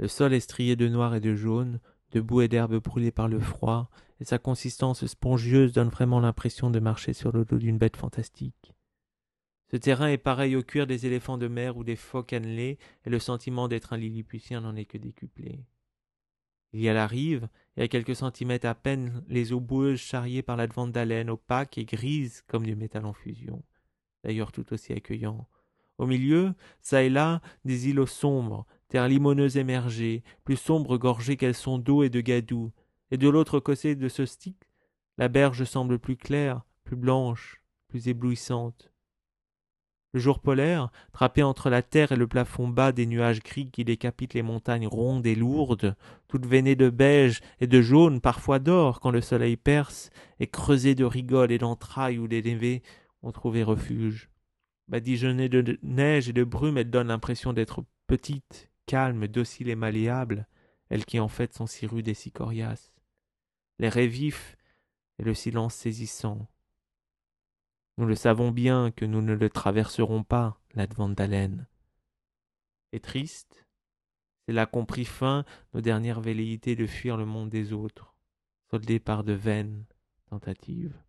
Le sol est strié de noir et de jaune, de boue et d'herbe brûlées par le froid, et sa consistance spongieuse donne vraiment l'impression de marcher sur le dos d'une bête fantastique. Ce terrain est pareil au cuir des éléphants de mer ou des phoques annelés, et le sentiment d'être un lilliputien n'en est que décuplé. Il y a la rive, et à quelques centimètres à peine les eaux boueuses charriées par l'advente d'haleine, opaques et grises comme du métal en fusion, d'ailleurs tout aussi accueillant. Au milieu, çà et là, des îlots sombres, terres limoneuses émergées, plus sombres gorgées qu'elles sont d'eau et de gadou, et de l'autre côté de ce stick, la berge semble plus claire, plus blanche, plus éblouissante. Le jour polaire, trappé entre la terre et le plafond bas des nuages gris qui décapitent les montagnes rondes et lourdes, toutes veinées de beige et de jaune, parfois d'or quand le soleil perce, et creusées de rigoles et d'entrailles où les névés ont trouvé refuge. Badigeonnée de neige et de brume, elle donne l'impression d'être petite, calme, docile et malléable, elle qui en fait sont si rude et si coriace. L'air est vif et le silence saisissant. Nous le savons bien que nous ne le traverserons pas, l'advent d'haleine. Et triste, c'est là qu'ont pris fin nos dernières velléités de fuir le monde des autres, soldées par de vaines tentatives.